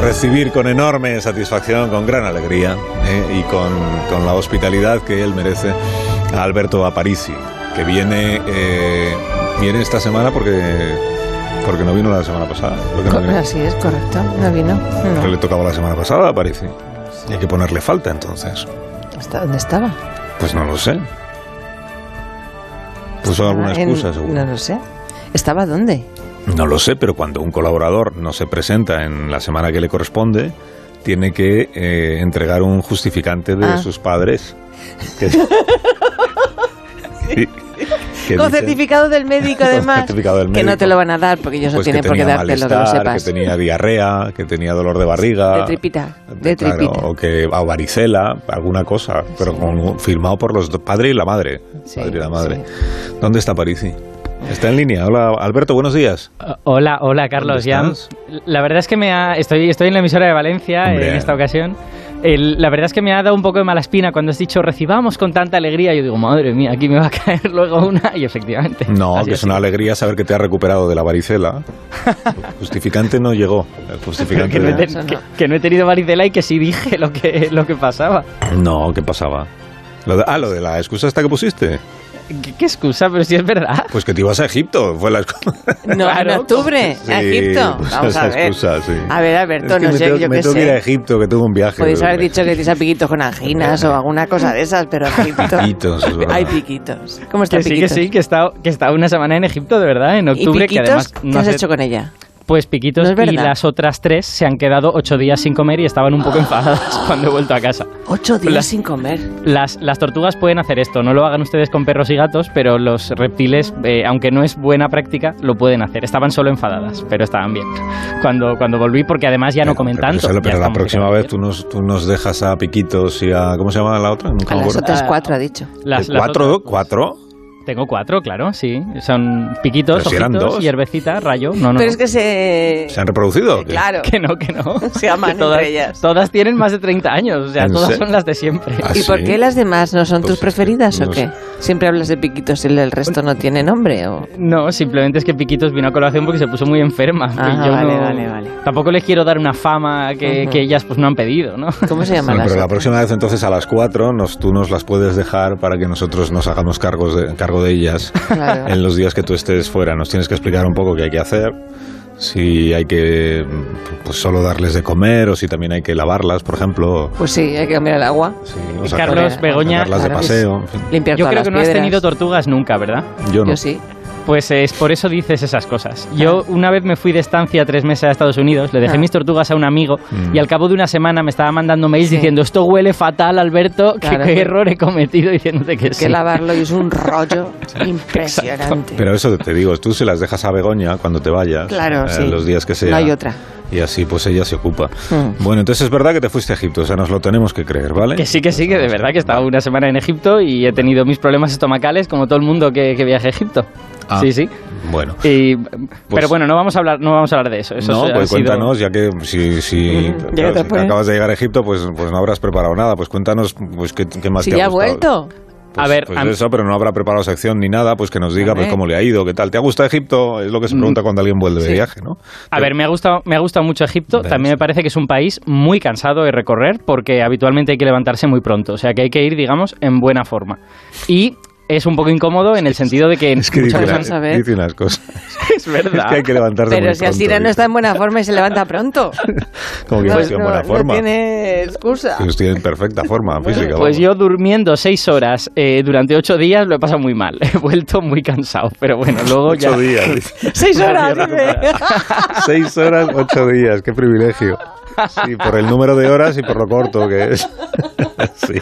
Recibir con enorme satisfacción, con gran alegría eh, y con, con la hospitalidad que él merece a Alberto Aparici, que viene, eh, viene esta semana porque, porque no vino la semana pasada. No vino. Así es, correcto. No vino. No. le tocaba la semana pasada a Aparici. Y hay que ponerle falta entonces. ¿Hasta ¿Dónde estaba? Pues no lo sé. Puso alguna En- excusa, seguro. No lo sé. ¿Estaba dónde? No lo sé, pero cuando un colaborador no se presenta en la semana que le corresponde, tiene que eh, entregar un justificante de Ah. sus padres. Que, que- que Con dicen, certificado del médico, Con además. certificado del Que no médico. te lo van a dar porque ellos pues, no tienen que por qué dártelo, que lo sepas. que tenía diarrea, que tenía dolor de barriga. De tripita, de claro, tripita. o que o varicela, alguna cosa, pero con- firmado por los do- padre y la madre. Sí, padre y la madre. ¿Dónde está Parisi? Está en línea. Hola, Alberto, buenos días. Hola, hola Carlos. ¿Dónde Ya, la verdad es que me ha, estoy, estoy en la emisora de Valencia Hombre. en esta ocasión. El- la verdad es que me ha dado un poco de mala espina cuando has dicho recibamos con tanta alegría. Yo digo, madre mía, aquí me va a caer luego una. Y efectivamente. No, así que es una sido. alegría saber que te has recuperado de la varicela. El justificante no llegó. El justificante Que no, he que- que no he tenido varicela y que sí dije lo que, lo que pasaba. No, ¿qué pasaba? Lo de- ah, lo de la excusa esta que pusiste. ¿Qué, qué excusa? Pero si es verdad. Pues que te ibas a Egipto. Fue la excusa. No, Claro, en octubre, Sí, a Egipto. pues Vamos esa a ver. excusa, sí. A ver, Alberto, Es que no sé, tengo- yo me qué tengo que ir a. Egipto, que tuve un viaje. Podéis haber dicho que tienes a piquitos con anginas o alguna cosa de esas, pero Egipto. Piquitos. Hay piquitos. ¿Cómo está Que sí, que sí, que he estado, que he estado una semana en Egipto, de verdad, en ¿Y octubre. que además ¿Qué has hecho con ella? Pues Piquitos No y las otras tres se han quedado ocho días sin comer y estaban un poco enfadadas cuando he vuelto a casa. Ocho días Las- sin comer. Las, las tortugas pueden hacer esto, no lo hagan ustedes con perros y gatos, pero los reptiles, eh, aunque no es buena práctica, lo pueden hacer. Estaban solo enfadadas, pero estaban bien. Cuando, cuando volví, porque además ya no comen Pero- tanto. Pero, la próxima vez tú nos, tú nos dejas a Piquitos y a... ¿Cómo se llama la otra? A las acuerdo. otras Ah, cuatro, ha dicho. Las- ¿De las ¿Cuatro? otras, pues, ¿Cuatro? Tengo cuatro, claro, sí. Son piquitos, si eran ojitos, dos. hierbecita, rayo. No, no. Pero es que se... ¿Se han reproducido? Claro. Que no, que no. Se aman todas, entre ellas. Todas tienen más de 30 años, o sea, ¿En todas serio? son las de siempre. Ah, ¿Y por sí? qué las demás no son Pues tus es que preferidas no o sé. qué? Siempre hablas de piquitos y el resto no tiene nombre o... No, simplemente es que Piquitos vino a colaboración porque se puso muy enferma. Ah, yo vale, no- vale, vale. Tampoco les quiero dar una fama que, ellas pues no han pedido, ¿no? ¿Cómo se llaman Bueno, las pero la próxima vez entonces a las cuatro nos, tú nos las puedes dejar para que nosotros nos hagamos cargos de, cargo de ellas Claro. en los días que tú estés fuera. Nos tienes que explicar un poco qué hay que hacer, si hay que pues, solo darles de comer o si también hay que lavarlas, por ejemplo. Pues sí, hay que cambiar el agua, Sí, o Carlos, Begoña, sacarlas de claro. paseo. en fin. limpiar Yo creo las que no has piedras. tenido tortugas nunca, ¿verdad? Yo no. Yo sí. Pues es por eso dices esas cosas. Yo una vez me fui de estancia tres meses a Estados Unidos, le dejé Ah. mis tortugas a un amigo Mm. y al cabo de una semana me estaba mandando mails Sí. diciendo esto huele fatal, Alberto, que Claro, qué que- error he cometido diciéndote que Hay sí. que lavarlo y es un rollo impresionante. Pero eso te digo, tú se las dejas a Begoña cuando te vayas, Claro, eh, sí. los días que sea. No hay otra. Y así pues ella se ocupa. Mm. Bueno, entonces es verdad que te fuiste a Egipto, o sea, nos lo tenemos que creer, ¿vale? Que sí, que sí, que de verdad que he estado una semana en Egipto y he tenido mis problemas estomacales como todo el mundo que, que viaje a Egipto. Ah. Sí, sí. Bueno. Y- pero bueno, no vamos a hablar, no vamos a hablar de eso. eso no, pues sido- cuéntanos, ya que si, si, Mm, claro, ya que te si puede- acabas de llegar a Egipto, pues, pues no habrás preparado nada. Pues cuéntanos pues, qué, qué más Si te ya ha gustado. vuelto. Pues, A ver, pues a eso, pero no habrá preparado sección ni nada, pues que nos diga pues cómo le ha ido, qué tal. ¿Te ha gustado Egipto? Es lo que se pregunta cuando alguien vuelve de viaje, ¿no? A ver, me ha gustado, me ha gustado mucho Egipto. Ves. También me parece que es un país muy cansado de recorrer porque habitualmente hay que levantarse muy pronto. O sea que hay que ir, digamos, en buena forma. Y es un poco incómodo en el sentido de que, Es que muchas dice, vamos veces- a ver. dice unas cosas. es verdad. Es que hay que levantarse Pero muy si Asira no está en buena forma y se levanta pronto. Como que no, no estoy en buena no- forma. no tiene excusa. Que estoy en perfecta forma física. Pues vamos. yo durmiendo seis horas eh, durante ocho días lo he pasado muy mal. He vuelto muy cansado. Pero bueno, luego ya. Ocho días. dice. Seis horas, dice. Seis horas, ocho días. Qué privilegio. Sí, por el número de horas y por lo corto que es. Sí.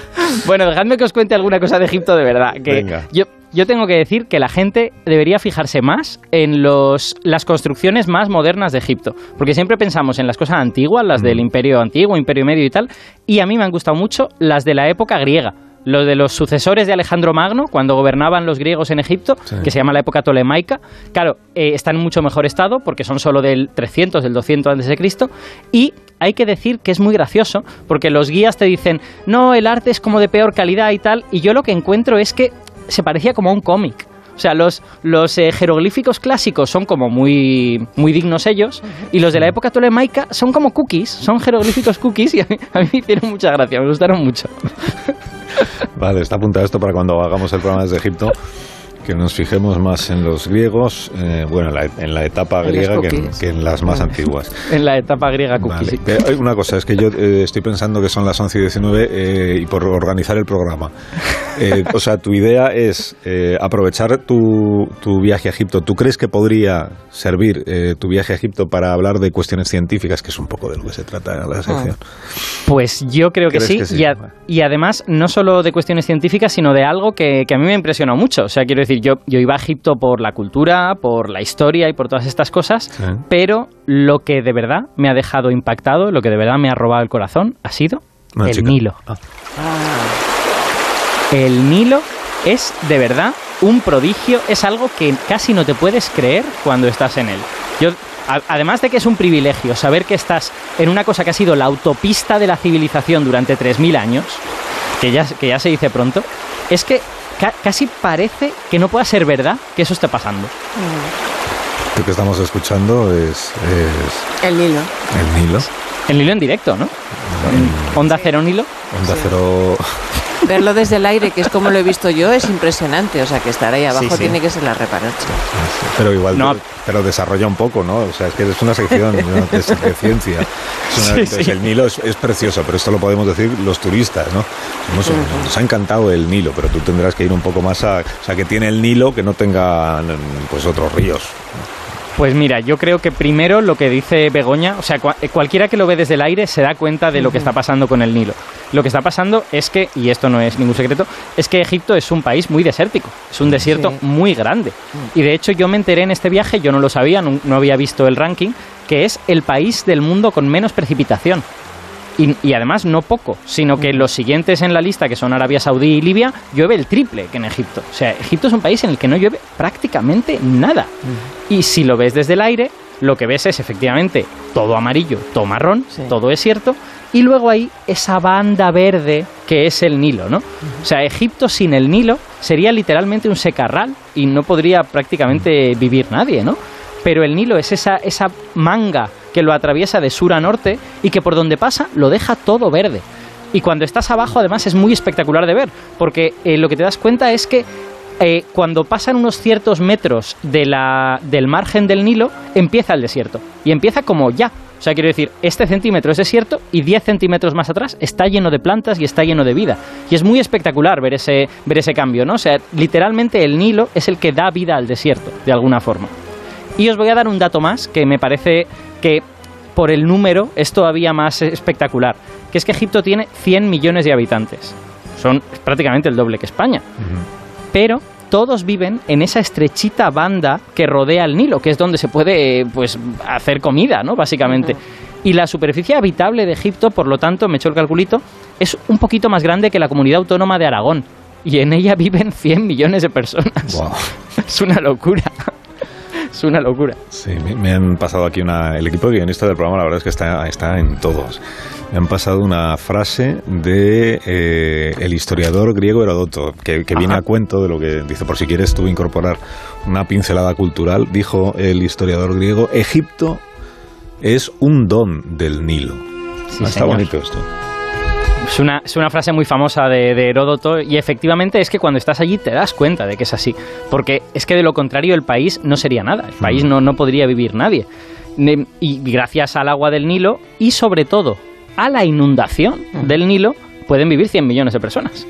Bueno, dejadme que os cuente alguna cosa de Egipto de verdad. Que Venga. Yo, yo tengo que decir que la gente debería fijarse más en los, las construcciones más modernas de Egipto, porque siempre pensamos en las cosas antiguas, las del Imperio Antiguo, Imperio Medio y tal, y a mí me han gustado mucho las de la época griega. Los de los sucesores de Alejandro Magno, cuando gobernaban los griegos en Egipto, Sí. que se llama la época tolemaica, claro, eh, están en mucho mejor estado porque son solo del 300, del 200 antes de Cristo, y hay que decir que es muy gracioso porque los guías te dicen, no, el arte es como de peor calidad y tal, y yo lo que encuentro es que se parecía como a un cómic. O sea, los, los eh, jeroglíficos clásicos son como muy, muy dignos ellos, y los de la época tolemaica son como cookies, son jeroglíficos cookies, y a mí, a mí me hicieron mucha gracia, me gustaron mucho. Vale, está apuntado esto para cuando hagamos el programa desde Egipto. Que nos fijemos más en los griegos, eh, bueno, en la, en la etapa En griega que en, que en las más antiguas. En la etapa griega cookies. Vale. Pero una cosa, es que yo eh, estoy pensando que son las 11 y 19 eh, y por organizar el programa. Eh, o sea, tu idea es eh, aprovechar tu, tu viaje a Egipto. ¿Tú crees que podría servir eh, tu viaje a Egipto para hablar de cuestiones científicas, que es un poco de lo que se trata en la sección? Pues yo creo que ¿Crees sí, que sí? Y, a- Vale. y además no solo de cuestiones científicas, sino de algo que, que a mí me impresionó mucho. O sea, quiero decir, yo, yo iba a Egipto por la cultura, por la historia y por todas estas cosas, pero lo que de verdad me ha dejado impactado, lo que de verdad me ha robado el corazón, ha sido Una el chica. Nilo. Ah. El Nilo es de verdad un prodigio, es algo que casi no te puedes creer cuando estás en él. Yo, a- además de que es un privilegio saber que estás en una cosa que ha sido la autopista de la civilización durante 3.000 años, que ya, que ya se dice pronto, es que ca- casi parece que no pueda ser verdad que eso esté pasando. Lo que estamos escuchando es, es El Nilo. el Nilo, El Nilo en directo, ¿no? Onda Cero Nilo. Onda Cero. Verlo desde el aire, que es como lo he visto yo, es impresionante. O sea, que estar ahí abajo Sí, sí. tiene que ser la reparacha. Pero igual, No. pero desarrolla un poco, ¿no? O sea, es que es una sección ¿no? de, de ciencia. Es una- Sí, entonces, sí. El Nilo es, es precioso, pero esto lo podemos decir los turistas, ¿no? Nos, nos ha encantado el Nilo, pero tú tendrás que ir un poco más a... O sea, que tiene el Nilo que no tenga pues otros ríos. Pues mira, yo creo que primero lo que dice Begoña, o sea, eh, cualquiera que lo ve desde el aire se da cuenta de lo que está pasando con el Nilo. Lo que está pasando es que, y esto no es ningún secreto, es que Egipto es un país muy desértico, es un desierto Sí. muy grande. Y de hecho yo me enteré en este viaje, yo no lo sabía, no, no había visto el ranking, que es el país del mundo con menos precipitación. Y, y además no poco, sino que los siguientes en la lista, que son Arabia Saudí y Libia, llueve el triple que en Egipto. O sea, Egipto es un país en el que no llueve prácticamente nada. Y si lo ves desde el aire, lo que ves es efectivamente todo amarillo, todo marrón, Sí. todo desierto, y luego hay esa banda verde que es el Nilo, ¿no? O sea, Egipto sin el Nilo sería literalmente un secarral y no podría prácticamente vivir nadie, ¿no? Pero el Nilo es esa, esa manga que lo atraviesa de sur a norte y que por donde pasa lo deja todo verde. Y cuando estás abajo, además, es muy espectacular de ver, porque eh, lo que te das cuenta es que eh, cuando pasan unos ciertos metros de la, del margen del Nilo, empieza el desierto. Y empieza como ya. O sea, quiero decir, este centímetro es desierto y 10 centímetros más atrás está lleno de plantas y está lleno de vida. Y es muy espectacular ver ese, ver ese cambio, ¿no? O sea, literalmente el Nilo es el que da vida al desierto, de alguna forma. Y os voy a dar un dato más que me parece que por el número es todavía más espectacular, que es que Egipto tiene 100 millones de habitantes. Son prácticamente el doble que España. Pero todos viven en esa estrechita banda que rodea el Nilo, que es donde se puede pues hacer comida, ¿no? Básicamente. Y la superficie habitable de Egipto, por lo tanto, me hecho el calculito, es un poquito más grande que la comunidad autónoma de Aragón. Y en ella viven 100 millones de personas. Wow. Es una locura. Es una locura. Sí, me, me han pasado aquí una... El equipo de guionistas del programa, la verdad es que está, está en todos. Me han pasado una frase de eh, el historiador griego Herodoto, que, que viene a cuento de lo que dice, por si quieres tú incorporar una pincelada cultural, dijo el historiador griego, Egipto es un don del Nilo. Sí, está bonito esto. Es una, es una frase muy famosa de, de Heródoto y efectivamente es que cuando estás allí te das cuenta de que es así. Porque es que de lo contrario el país no sería nada, el país no, no podría vivir nadie. Y gracias al agua del Nilo y sobre todo a la inundación del Nilo pueden vivir 100 millones de personas.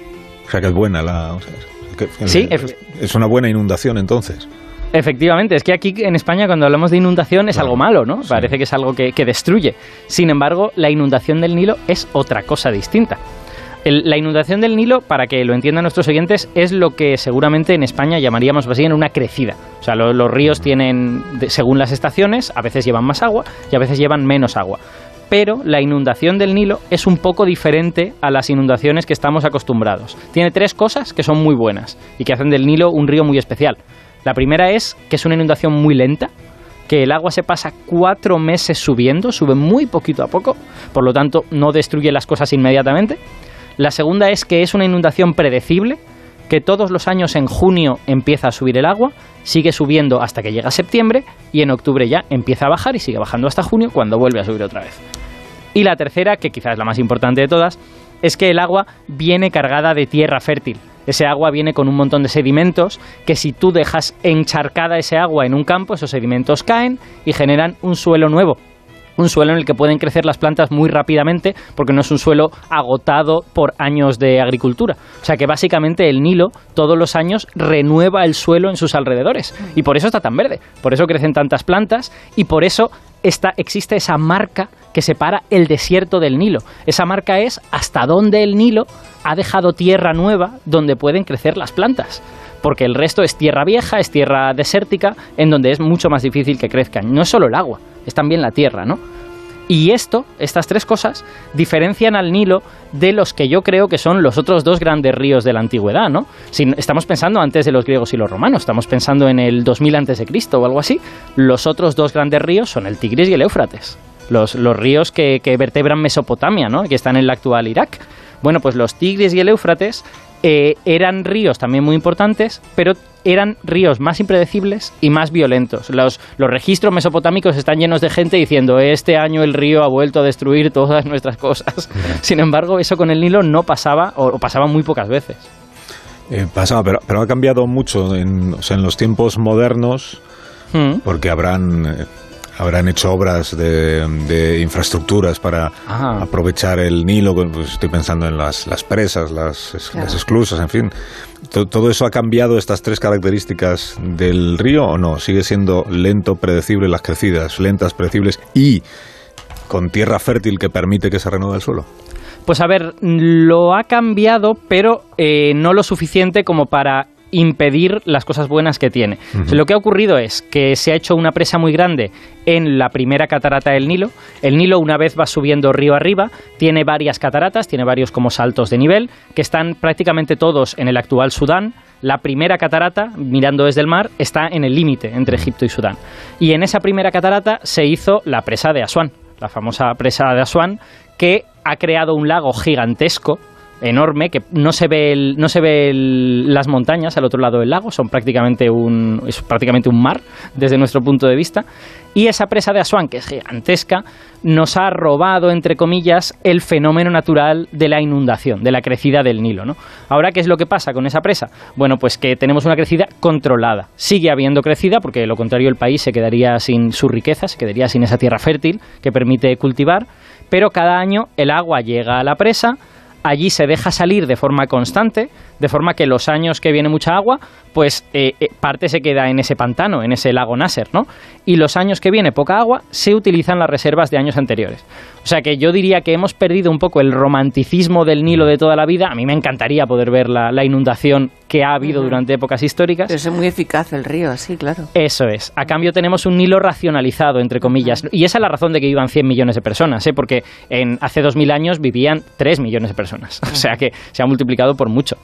O sea que es buena la... o sea, que- Sí, es una buena inundación entonces. Efectivamente, es que aquí en España cuando hablamos de inundación es Claro, algo malo, ¿no? sí. Parece que es algo que, que destruye. Sin embargo, la inundación del Nilo es otra cosa distinta. la inundación del Nilo, para que lo entiendan nuestros oyentes, es lo que seguramente en España llamaríamos básicamente una crecida. O sea, los ríos tienen, según las estaciones, a veces llevan más agua y a veces llevan menos agua. Pero la inundación del Nilo es un poco diferente a las inundaciones que estamos acostumbrados. Tiene tres cosas que son muy buenas y que hacen del Nilo un río muy especial. La primera es que es una inundación muy lenta, que el agua se pasa cuatro meses subiendo, sube muy poquito a poco, por lo tanto no destruye las cosas inmediatamente. La segunda es que es una inundación predecible, que todos los años en junio empieza a subir el agua, sigue subiendo hasta que llega septiembre y en octubre ya empieza a bajar y sigue bajando hasta junio cuando vuelve a subir otra vez. Y la tercera, que quizás es la más importante de todas, es que el agua viene cargada de tierra fértil. Ese agua viene con un montón de sedimentos que si tú dejas encharcada ese agua en un campo, esos sedimentos caen y generan un suelo nuevo. Un suelo en el que pueden crecer las plantas muy rápidamente porque no es un suelo agotado por años de agricultura. O sea que básicamente el Nilo todos los años renueva el suelo en sus alrededores. Y por eso está tan verde, por eso crecen tantas plantas y por eso está, existe esa marca que separa el desierto del Nilo. Esa marca es hasta dónde el Nilo ha dejado tierra nueva donde pueden crecer las plantas porque el resto es tierra vieja, es tierra desértica, en donde es mucho más difícil que crezcan. No es solo el agua, es también la tierra, ¿no? Y esto, estas tres cosas, diferencian al Nilo de los que yo creo que son los otros dos grandes ríos de la antigüedad, ¿no? Estamos pensando antes de los griegos y los romanos, estamos pensando en el 2000 antes de Cristo o algo así. Los otros dos grandes ríos son el Tigris y el Éufrates, los, los ríos que, que vertebran Mesopotamia, ¿no? Que están en el actual Irak. Bueno, pues los Tigris y el Éufrates eh, eran ríos también muy importantes, pero eran ríos más impredecibles y más violentos. Los, los, registros mesopotámicos están llenos de gente diciendo este año el río ha vuelto a destruir todas nuestras cosas. Sin embargo, eso con el Nilo no pasaba o, pasaba muy pocas veces. Eh, pasaba, pero, pero, ha cambiado mucho en, en los tiempos modernos, mm. porque habrán... Eh, habrán hecho obras de, infraestructuras para ah. aprovechar el Nilo, pues estoy pensando en las, las presas, las, esclusas, en fin. ¿Todo eso ha cambiado estas tres características del río o no? ¿Sigue siendo lento, predecible las crecidas, lentas, predecibles y con tierra fértil que permite que se renueve el suelo? Pues a ver, lo ha cambiado, pero eh, no lo suficiente como para impedir las cosas buenas que tiene. lo que ha ocurrido es que se ha hecho una presa muy grande en la primera catarata del Nilo. El Nilo una vez va subiendo río arriba, tiene varias cataratas, tiene varios como saltos de nivel, que están prácticamente todos en el actual Sudán. La primera catarata, mirando desde el mar, está en el límite entre Egipto y Sudán. Y en esa primera catarata se hizo la presa de Asuán, la famosa presa de Asuán, que ha creado un lago gigantesco enorme que no se ve no se ve las montañas al otro lado del lago son prácticamente un es prácticamente un mar desde nuestro punto de vista. Y esa presa de Asuán que es gigantesca nos ha robado entre comillas el fenómeno natural de la inundación de la crecida del Nilo ¿no? ahora qué es lo que pasa con esa presa bueno pues que tenemos una crecida controlada. Sigue habiendo crecida porque de lo contrario el país se quedaría sin su riqueza se quedaría sin esa tierra fértil que permite cultivar pero cada año el agua llega a la presa allí se deja salir de forma constante, de forma que los años que viene mucha agua, pues eh, eh, parte se queda en ese pantano, en ese lago Nasser, ¿no? Y los años que viene poca agua, se utilizan las reservas de años anteriores. O sea que yo diría que hemos perdido un poco el romanticismo del Nilo de toda la vida. A mí me encantaría poder ver la, inundación que ha habido durante épocas históricas. es muy eficaz el río, sí, claro. Eso es. A cambio tenemos un Nilo racionalizado, entre comillas. Y esa es la razón de que vivan 100 millones de personas, ¿eh? porque en, hace 2.000 años vivían 3 millones de personas. O sea que se ha multiplicado por mucho.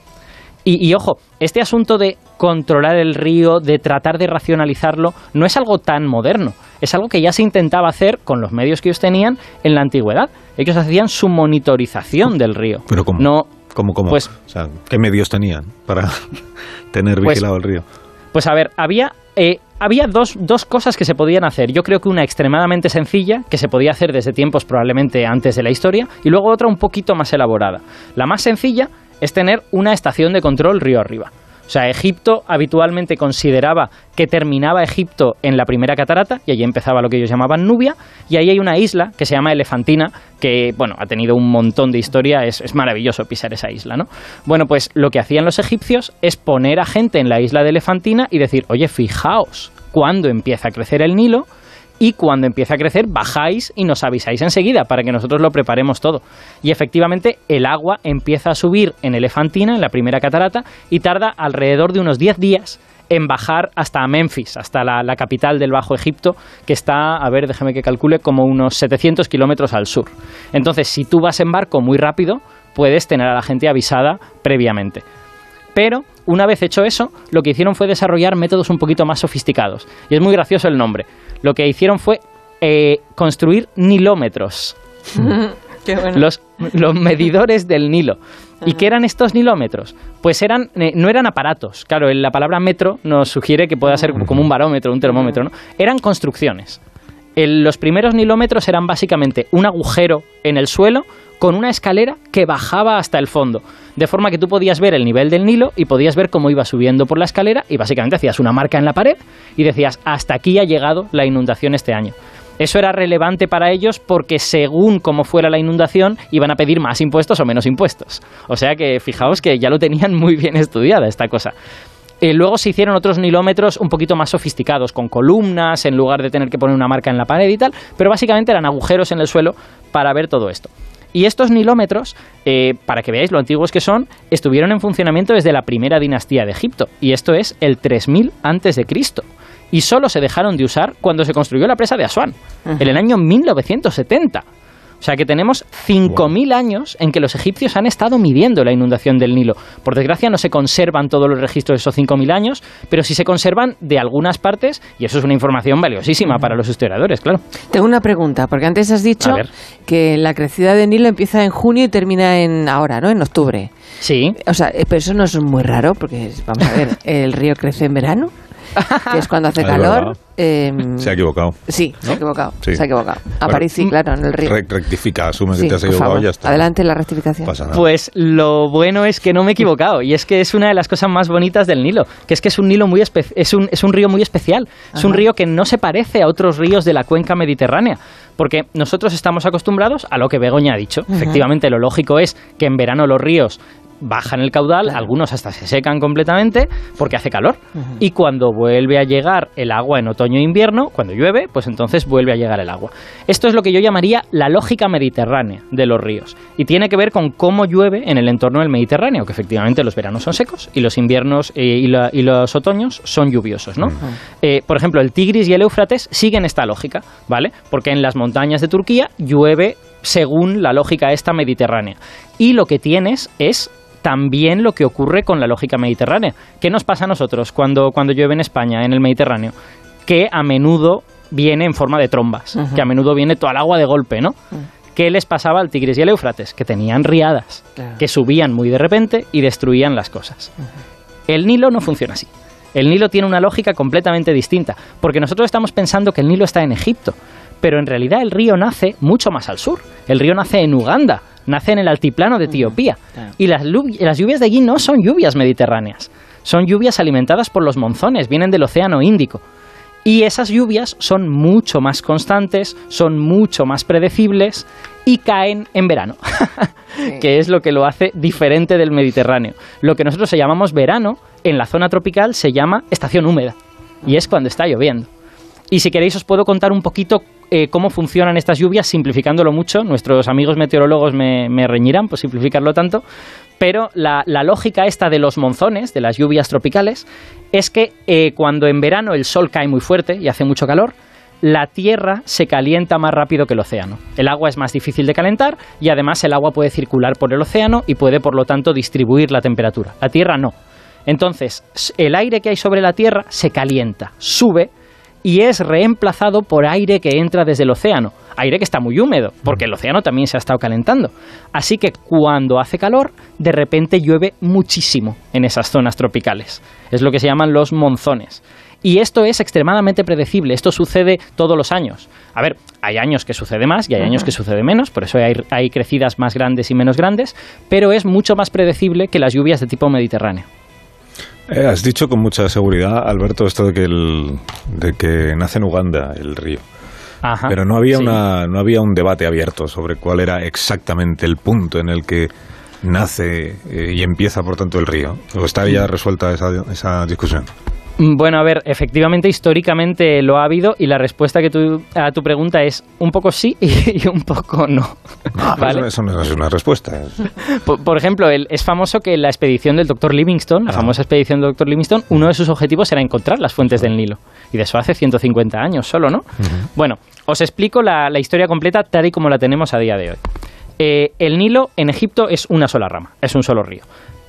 Y, ojo, este asunto de controlar el río, de tratar de racionalizarlo, no es algo tan moderno. Es algo que ya se intentaba hacer con los medios que ellos tenían en la antigüedad. Ellos hacían su monitorización del río. Pero ¿cómo? No, ¿Cómo, cómo? Pues, o sea, ¿qué medios tenían para tener pues vigilado el río? Pues a ver, había eh, había dos, dos, cosas que se podían hacer. Yo creo que una extremadamente sencilla, que se podía hacer desde tiempos probablemente antes de la historia, y luego otra un poquito más elaborada. La más sencilla es tener una estación de control río arriba. O sea, Egipto habitualmente consideraba que terminaba Egipto en la primera catarata y allí empezaba lo que ellos llamaban Nubia y ahí hay una isla que se llama Elefantina que, bueno, ha tenido un montón de historia, es, es maravilloso pisar esa isla, ¿no? Bueno, pues lo que hacían los egipcios es poner a gente en la isla de Elefantina y decir, oye, fijaos, cuando empieza a crecer el Nilo, y cuando empiece a crecer bajáis y nos avisáis enseguida para que nosotros lo preparemos todo. Y efectivamente el agua empieza a subir en Elefantina, en la primera catarata, y tarda alrededor de unos 10 días en bajar hasta Memphis, hasta la, la, capital del Bajo Egipto, que está, a ver, déjame que calcule, como unos 700 kilómetros al sur. Entonces, si tú vas en barco muy rápido, puedes tener a la gente avisada previamente. Pero, una vez hecho eso, lo que hicieron fue desarrollar métodos un poquito más sofisticados. Y es muy gracioso el nombre. Lo que hicieron fue eh, construir nilómetros. Qué bueno. los, los medidores del Nilo. ¿Y qué eran estos nilómetros? Pues eran, eh, no eran aparatos. Claro, la palabra metro nos sugiere que pueda ser como un barómetro, un termómetro, ¿no? Eran construcciones. El- los primeros nilómetros eran básicamente un agujero en el suelo con una escalera que bajaba hasta el fondo. De forma que tú podías ver el nivel del Nilo y podías ver cómo iba subiendo por la escalera y básicamente hacías una marca en la pared y decías, hasta aquí ha llegado la inundación este año. Eso era relevante para ellos porque según cómo fuera la inundación iban a pedir más impuestos o menos impuestos. O sea que fijaos que ya lo tenían muy bien estudiada esta cosa. Eh, luego se hicieron otros nilómetros un poquito más sofisticados, con columnas, en lugar de tener que poner una marca en la pared y tal, pero básicamente eran agujeros en el suelo para ver todo esto. Y estos nilómetros, eh, para que veáis lo antiguos que son, estuvieron en funcionamiento desde la primera dinastía de Egipto, y esto es el 3000 antes de Cristo. Y solo se dejaron de usar cuando se construyó la presa de Asuán, en el año 1970. O sea que tenemos 5.000 años en que los egipcios han estado midiendo la inundación del Nilo. Por desgracia no se conservan todos los registros de esos 5.000 años, pero sí se conservan de algunas partes y eso es una información valiosísima para los historiadores, claro. Tengo una pregunta, porque antes has dicho que la crecida de Nilo empieza en junio y termina en ahora, ¿no? En octubre. Sí, O sea, eh, pero eso no es muy raro, porque vamos a ver, el río crece en verano, que es cuando hace Es calor. em, Se ha equivocado. Sí, se ha equivocado. Sí. Se ha equivocado. A París sí, claro, en el río. Re- rectifica, asume que te has equivocado favor. y ya está. Adelante la rectificación. Pasa nada. Pues lo bueno es que no me he equivocado y es que es una de las cosas más bonitas del Nilo, que es que es un Nilo muy es un, es un río muy especial, es un río que no se parece a otros ríos de la cuenca mediterránea, porque nosotros estamos acostumbrados a lo que Begoña ha dicho. Efectivamente, lo lógico es que en verano los ríos bajan el caudal, algunos hasta se secan completamente porque hace calor. Y cuando vuelve a llegar el agua en otoño e invierno, cuando llueve, pues entonces vuelve a llegar el agua. Esto es lo que yo llamaría la lógica mediterránea de los ríos. Y tiene que ver con cómo llueve en el entorno del Mediterráneo, que efectivamente los veranos son secos y los inviernos eh, y, la- y los otoños son lluviosos, ¿no? Eh, por ejemplo, el Tigris y el Éufrates siguen esta lógica, ¿vale? Porque en las montañas de Turquía llueve según la lógica esta mediterránea. Y lo que tienes es también lo que ocurre con la lógica mediterránea. ¿Qué nos pasa a nosotros cuando, cuando llueve en España, en el Mediterráneo? Que a menudo viene en forma de trombas, que a menudo viene toda el agua de golpe, ¿no? ¿Qué les pasaba al Tigris y al Éufrates? Que tenían riadas, Claro. que subían muy de repente y destruían las cosas. El Nilo no funciona así. El Nilo tiene una lógica completamente distinta, porque nosotros estamos pensando que el Nilo está en Egipto, pero en realidad el río nace mucho más al sur. El río nace en Uganda, nace en el altiplano de Etiopía. Y las, las lluvias de allí no son lluvias mediterráneas, son lluvias alimentadas por los monzones, vienen del Océano Índico. Y esas lluvias son mucho más constantes, son mucho más predecibles y caen en verano, que es lo que lo hace diferente del Mediterráneo. Lo que nosotros llamamos verano, en la zona tropical se llama estación húmeda, y es cuando está lloviendo. Y si queréis os puedo contar un poquito eh, cómo funcionan estas lluvias, simplificándolo mucho. Nuestros amigos meteorólogos me, reñirán por simplificarlo tanto. Pero la, lógica esta de los monzones, de las lluvias tropicales, es que eh, cuando en verano el sol cae muy fuerte y hace mucho calor, la tierra se calienta más rápido que el océano. El agua es más difícil de calentar y además el agua puede circular por el océano y puede por lo tanto distribuir la temperatura. La tierra no. Entonces, el aire que hay sobre la tierra se calienta, sube y es reemplazado por aire que entra desde el océano, aire que está muy húmedo, porque el océano también se ha estado calentando. Así que cuando hace calor, de repente llueve muchísimo en esas zonas tropicales. Es lo que se llaman los monzones. Y esto es extremadamente predecible, esto sucede todos los años. A ver, hay años que sucede más y hay años que sucede menos, por eso hay, hay crecidas más grandes y menos grandes, pero es mucho más predecible que las lluvias de tipo mediterráneo. Eh, has dicho con mucha seguridad, Alberto, esto de que, el, de que nace en Uganda el río. Ajá, Pero no había, sí. una, no había un debate abierto sobre cuál era exactamente el punto en el que nace eh, y empieza, por tanto, el río. ¿O está ya resuelta esa, esa discusión? Mm, bueno, a ver, efectivamente, históricamente lo ha habido y la respuesta que tú, a tu pregunta es un poco sí y, un poco no. Ah, ¿vale? Eso no es una respuesta. Por, ejemplo, el, es famoso que la expedición del doctor Livingstone, la ah. famosa expedición del doctor Livingstone, uno de sus objetivos era encontrar las fuentes del Nilo. Y de eso hace 150 años solo, ¿no? Bueno, os explico la, historia completa tal y como la tenemos a día de hoy. Eh, el Nilo en Egipto es una sola rama, es un solo río.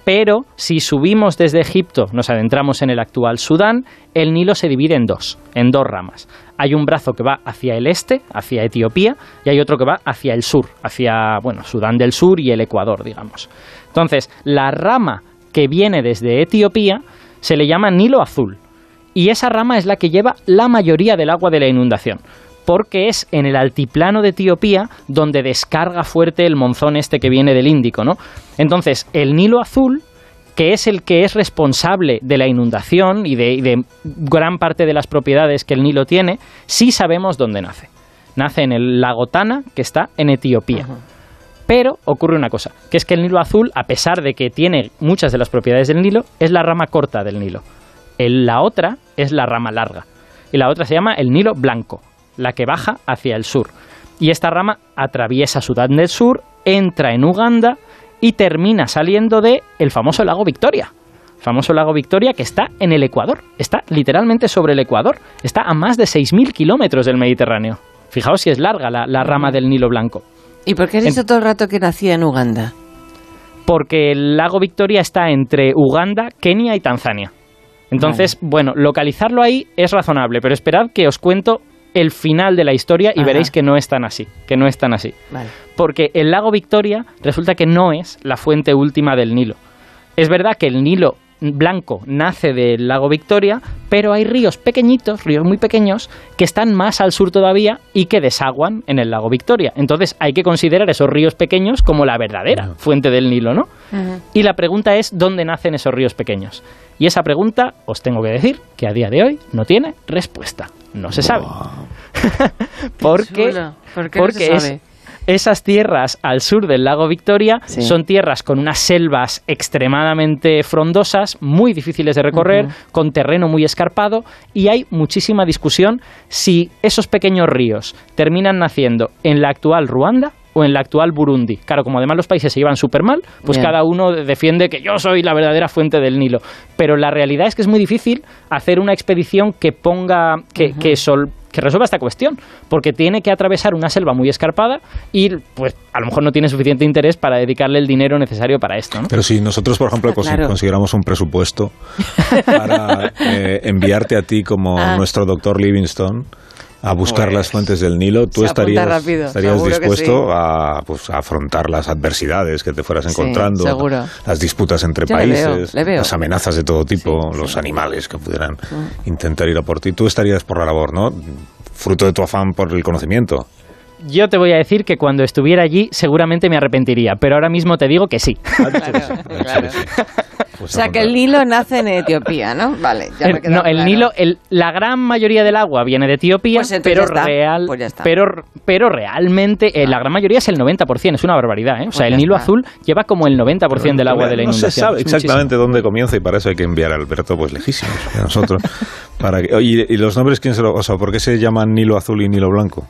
Pero si subimos desde Egipto, nos adentramos en el actual Sudán, el Nilo se divide en dos, en dos ramas. Hay un brazo que va hacia el este, hacia Etiopía, y hay otro que va hacia el sur, hacia, bueno, Sudán del Sur y el Ecuador, digamos. Entonces, la rama que viene desde Etiopía se le llama Nilo Azul, y esa rama es la que lleva la mayoría del agua de la inundación porque es en el altiplano de Etiopía donde descarga fuerte el monzón este que viene del Índico, ¿no? Entonces, el Nilo Azul, que es el que es responsable de la inundación y de, gran parte de las propiedades que el Nilo tiene, sí sabemos dónde nace. Nace en el lago Tana, que está en Etiopía. Pero ocurre una cosa, que es que el Nilo Azul, a pesar de que tiene muchas de las propiedades del Nilo, es la rama corta del Nilo. la otra es la rama larga. Y la otra se llama el Nilo Blanco, la que baja hacia el sur. Y esta rama atraviesa Sudán del Sur, entra en Uganda y termina saliendo de el famoso lago Victoria. El famoso lago Victoria que está en el Ecuador, está literalmente sobre el Ecuador, está a más de 6.000 kilómetros del Mediterráneo. Fijaos si es larga la, rama del Nilo Blanco. ¿Y por qué has dicho todo el rato que nacía en Uganda? Porque el lago Victoria está entre Uganda, Kenia y Tanzania. Entonces, bueno, localizarlo ahí es razonable, pero esperad que os cuento el final de la historia y veréis que no es tan así, que no es tan así. Porque el lago Victoria resulta que no es la fuente última del Nilo. Es verdad que el Nilo blanco nace del lago Victoria, pero hay ríos pequeñitos, ríos muy pequeños, que están más al sur todavía y que desaguan en el lago Victoria. Entonces hay que considerar esos ríos pequeños como la verdadera fuente del Nilo, ¿no? Y la pregunta es, ¿dónde nacen esos ríos pequeños? Y esa pregunta, os tengo que decir, que a día de hoy no tiene respuesta. No se sabe. porque porque esas tierras al sur del lago Victoria son tierras con unas selvas extremadamente frondosas, muy difíciles de recorrer, con terreno muy escarpado y hay muchísima discusión si esos pequeños ríos terminan naciendo en la actual Ruanda o en la actual Burundi. Claro, como además los países se llevan súper mal, pues cada uno defiende que yo soy la verdadera fuente del Nilo. Pero la realidad es que es muy difícil hacer una expedición que ponga, que, que, sol, que resuelva esta cuestión, porque tiene que atravesar una selva muy escarpada y pues a lo mejor no tiene suficiente interés para dedicarle el dinero necesario para esto. ¿no? Pero si nosotros, por ejemplo, consiguiéramos un presupuesto para eh, enviarte a ti como ah. nuestro doctor Livingstone, a buscar las pues, fuentes del Nilo, tú estarías, estarías dispuesto a, pues, a, afrontar las adversidades que te fueras encontrando, las disputas entre países, las amenazas de todo tipo, los animales que pudieran mm. intentar ir a por ti. Tú estarías por la labor, ¿no? Fruto de tu afán por el conocimiento. Yo te voy a decir que cuando estuviera allí seguramente me arrepentiría, pero ahora mismo te digo que sí. Pues o sea, que el Nilo nace en Etiopía, ¿no? Vale, ya me No, el Nilo, la gran mayoría del agua viene de Etiopía, pues pero, real, pues pero, pero realmente eh, la gran mayoría es el 90%, es una barbaridad, ¿eh? O sea, el Nilo azul lleva como el 90% del agua de la inundación. No se sabe exactamente dónde comienza y para eso hay que enviar a Alberto pues lejísimos de nosotros. para que, y, y, los nombres, ¿quién se lo, o sea, ¿por qué se llaman Nilo azul y Nilo blanco?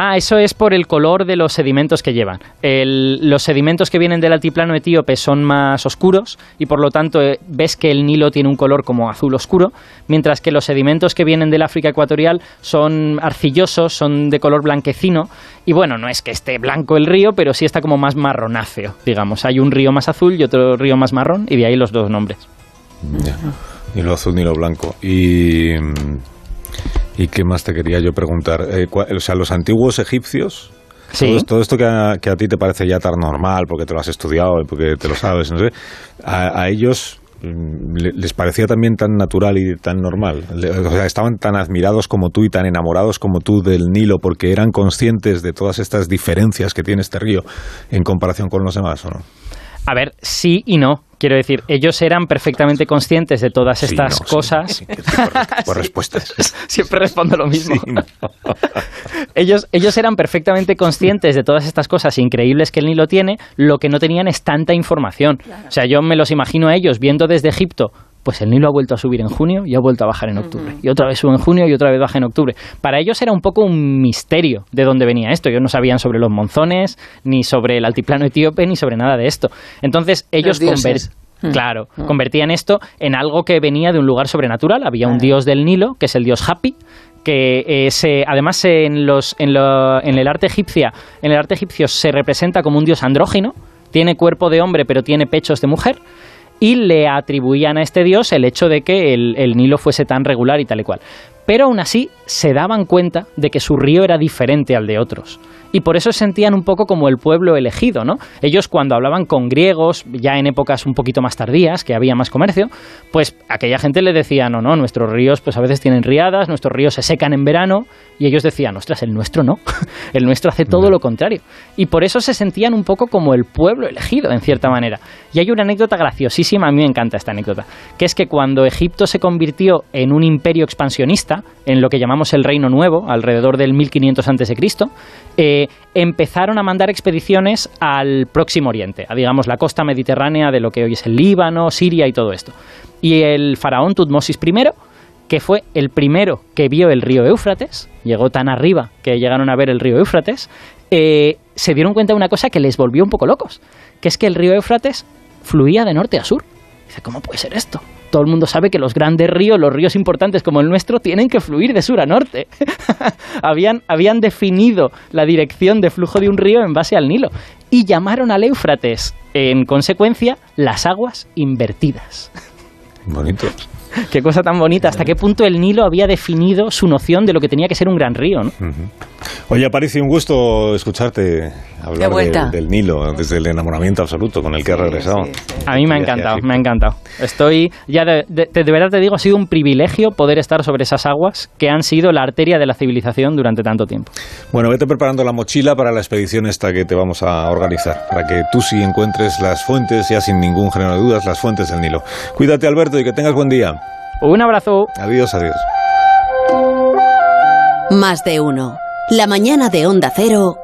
Ah, eso es por el color de los sedimentos que llevan. los sedimentos que vienen del altiplano etíope son más oscuros y por lo tanto eh, ves que el Nilo tiene un color como azul oscuro, mientras que los sedimentos que vienen del África ecuatorial son arcillosos, son de color blanquecino y bueno, no es que esté blanco el río, pero sí está como más marronáceo, digamos. Hay un río más azul y otro río más marrón y de ahí los dos nombres. Ni lo azul ni lo blanco. Y ¿Y qué más te quería yo preguntar? Eh, o sea, los antiguos egipcios, Todo, esto que a, ti te parece ya tan normal porque te lo has estudiado y porque te lo sabes, no sé, a, ellos mm, les parecía también tan natural y tan normal. O sea, estaban tan admirados como tú y tan enamorados como tú del Nilo porque eran conscientes de todas estas diferencias que tiene este río en comparación con los demás, ¿o no? A ver, sí y no. Quiero decir, ellos eran perfectamente conscientes de todas estas cosas. por, respuestas. Siempre respondo lo mismo. ellos, ellos eran perfectamente conscientes de todas estas cosas increíbles que el Nilo tiene, lo que no tenían es tanta información. O sea, yo me los imagino a ellos viendo desde Egipto pues el Nilo ha vuelto a subir en junio y ha vuelto a bajar en octubre. Y otra vez sube en junio y otra vez baja en octubre. Para ellos era un poco un misterio de dónde venía esto. Ellos no sabían sobre los monzones, ni sobre el altiplano etíope, ni sobre nada de esto. Entonces ellos convertían mm. Claro, mm. convertían esto en algo que venía de un lugar sobrenatural. Había un dios del Nilo, que es el dios Hapi, que eh, se, además en, los, en, en, el arte egipcia, en el arte egipcio se representa como un dios andrógino, tiene cuerpo de hombre pero tiene pechos de mujer y le atribuían a este dios el hecho de que el, Nilo fuese tan regular y tal y cual. Pero aún así se daban cuenta de que su río era diferente al de otros y por eso se sentían un poco como el pueblo elegido, ¿no? Ellos cuando hablaban con griegos, ya en épocas un poquito más tardías, que había más comercio, pues aquella gente le decía, no, no, nuestros ríos pues a veces tienen riadas, nuestros ríos se secan en verano, y ellos decían, ostras, el nuestro no, el nuestro hace todo lo contrario. Y por eso se sentían un poco como el pueblo elegido, en cierta manera. Y hay una anécdota graciosísima, a mí me encanta esta anécdota, que es que cuando Egipto se convirtió en un imperio expansionista, en lo que llamamos el Reino Nuevo, alrededor del 1500 a.C., eh, empezaron a mandar expediciones al Próximo Oriente, a digamos la costa mediterránea de lo que hoy es el Líbano, Siria y todo esto. Y el faraón Tutmosis I, que fue el primero que vio el río Éufrates, llegó tan arriba que llegaron a ver el río Éufrates, eh, se dieron cuenta de una cosa que les volvió un poco locos, que es que el río Éufrates fluía de norte a sur. Dice, ¿cómo puede ser esto? Todo el mundo sabe que los grandes ríos, los ríos importantes como el nuestro, tienen que fluir de sur a norte. habían, habían definido la dirección de flujo de un río en base al Nilo y llamaron al Éufrates, en consecuencia, las aguas invertidas. Bonito. Qué cosa tan bonita. ¿Hasta qué punto el Nilo había definido su noción de lo que tenía que ser un gran río? ¿no? Oye, Aparicio, un gusto escucharte hablar del Nilo desde el enamoramiento absoluto con el que has regresado. A mí me ha encantado, me ha encantado. Estoy, ya de, verdad te digo, ha sido un privilegio poder estar sobre esas aguas que han sido la arteria de la civilización durante tanto tiempo. Bueno, vete preparando la mochila para la expedición esta que te vamos a organizar, para que tú sí encuentres las fuentes, ya sin ningún género de dudas, las fuentes del Nilo. Cuídate, Alberto, y que tengas buen día. Un abrazo. Adiós, adiós. Más de uno. La mañana de Onda Cero